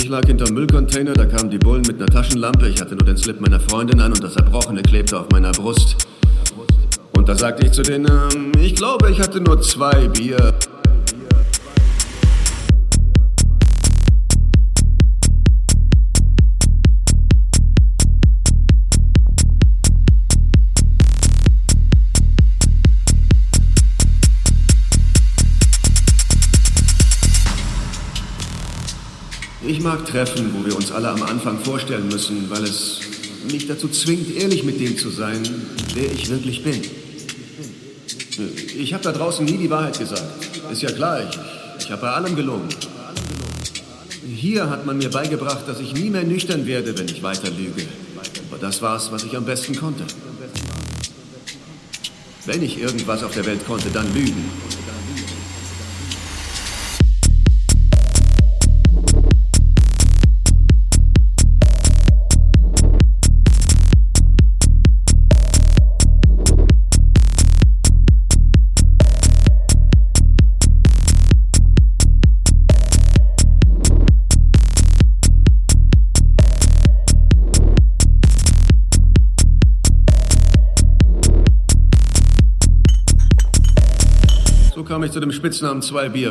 Ich lag hinterm Müllcontainer, da kamen die Bullen mit einer Taschenlampe. Ich hatte nur den Slip meiner Freundin an und das Erbrochene klebte auf meiner Brust. Und da sagte ich zu denen, ähm, ich glaube, ich hatte nur zwei Bier. Ich mag Treffen, wo wir uns alle am Anfang vorstellen müssen, weil es mich dazu zwingt, ehrlich mit dem zu sein, wer ich wirklich bin. Ich habe da draußen nie die Wahrheit gesagt. Ist ja klar, ich, ich habe bei allem gelogen. Hier hat man mir beigebracht, dass ich nie mehr nüchtern werde, wenn ich weiter lüge. Aber das war's, was ich am besten konnte. Wenn ich irgendwas auf der Welt konnte, dann lügen. Zu dem Spitznamen Zwei Bier.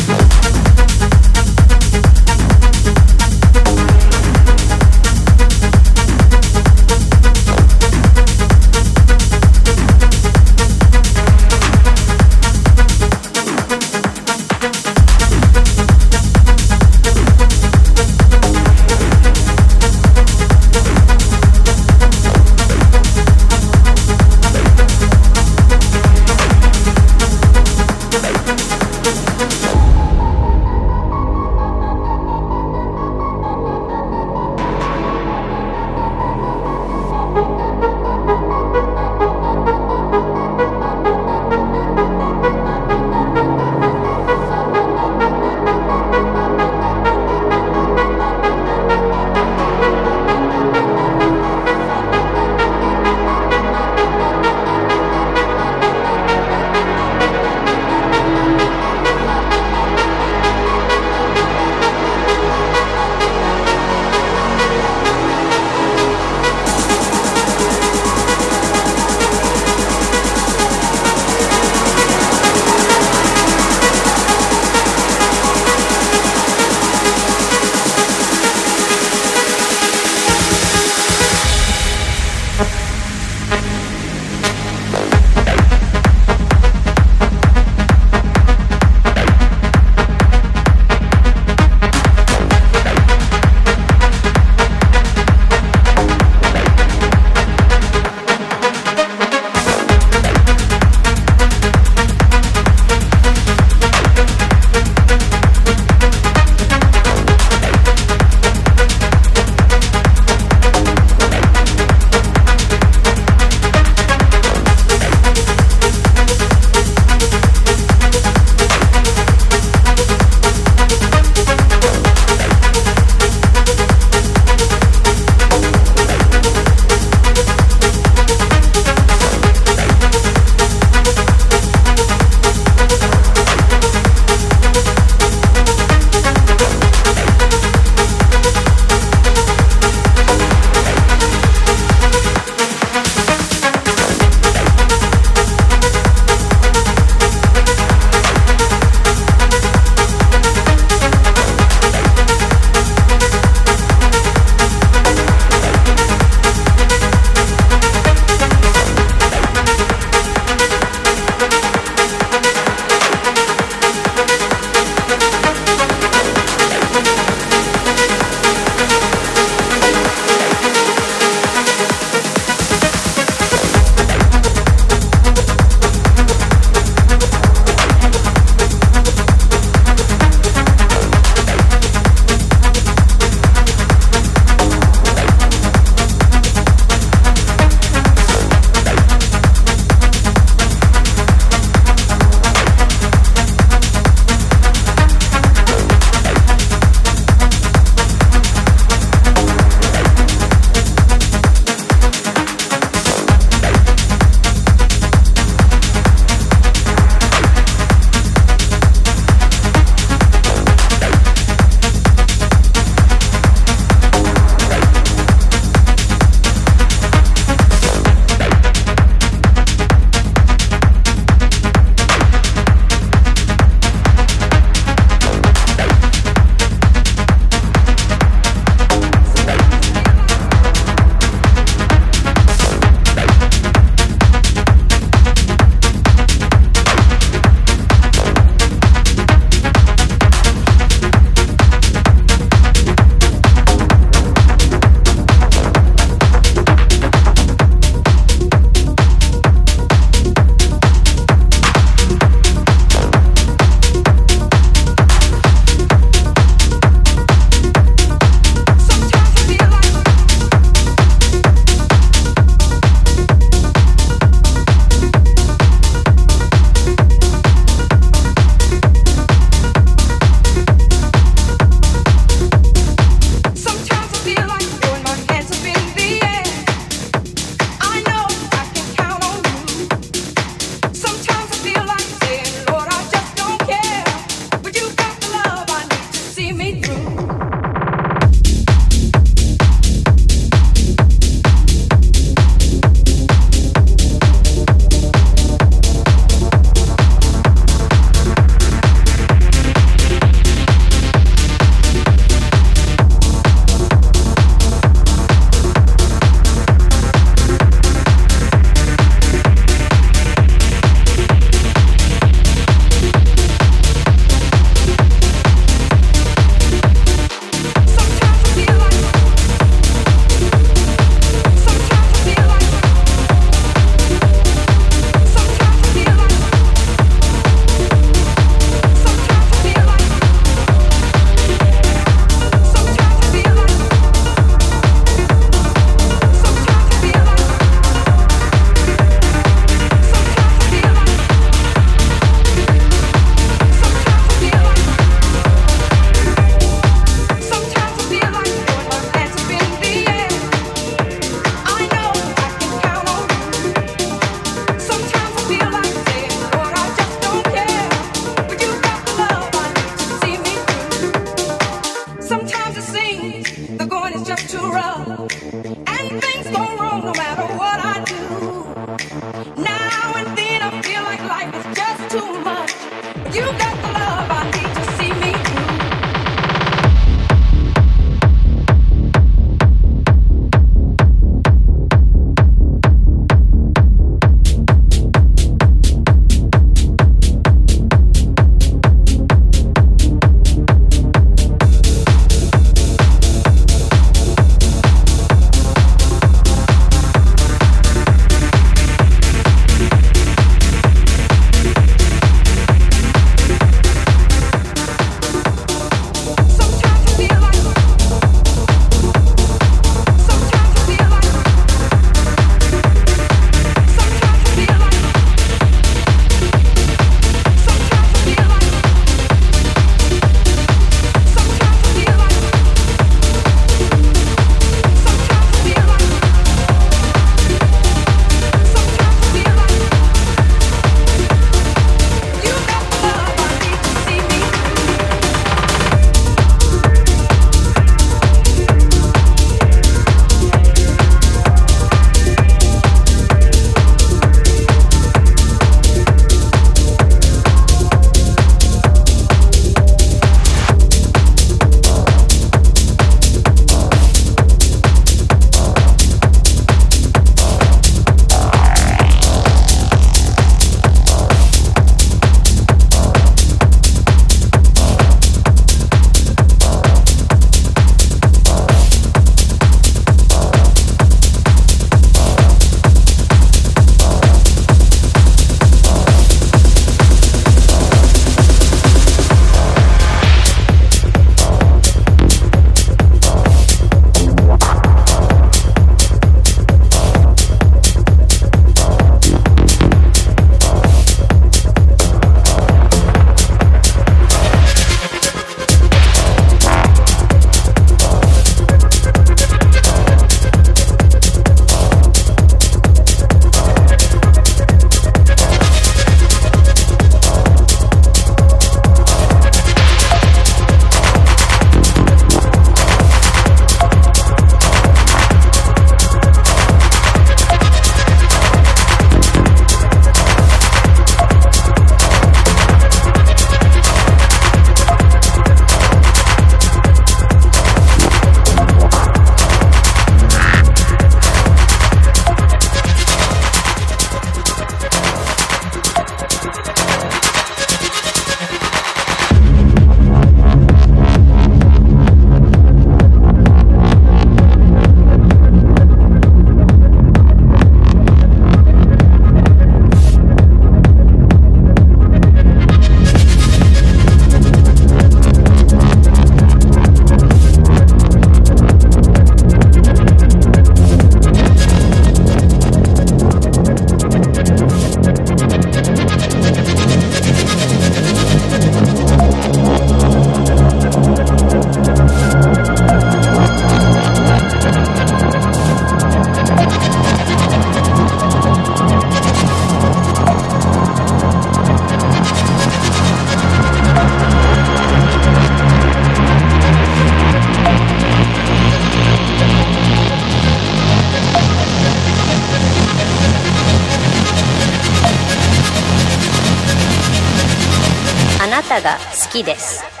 きです。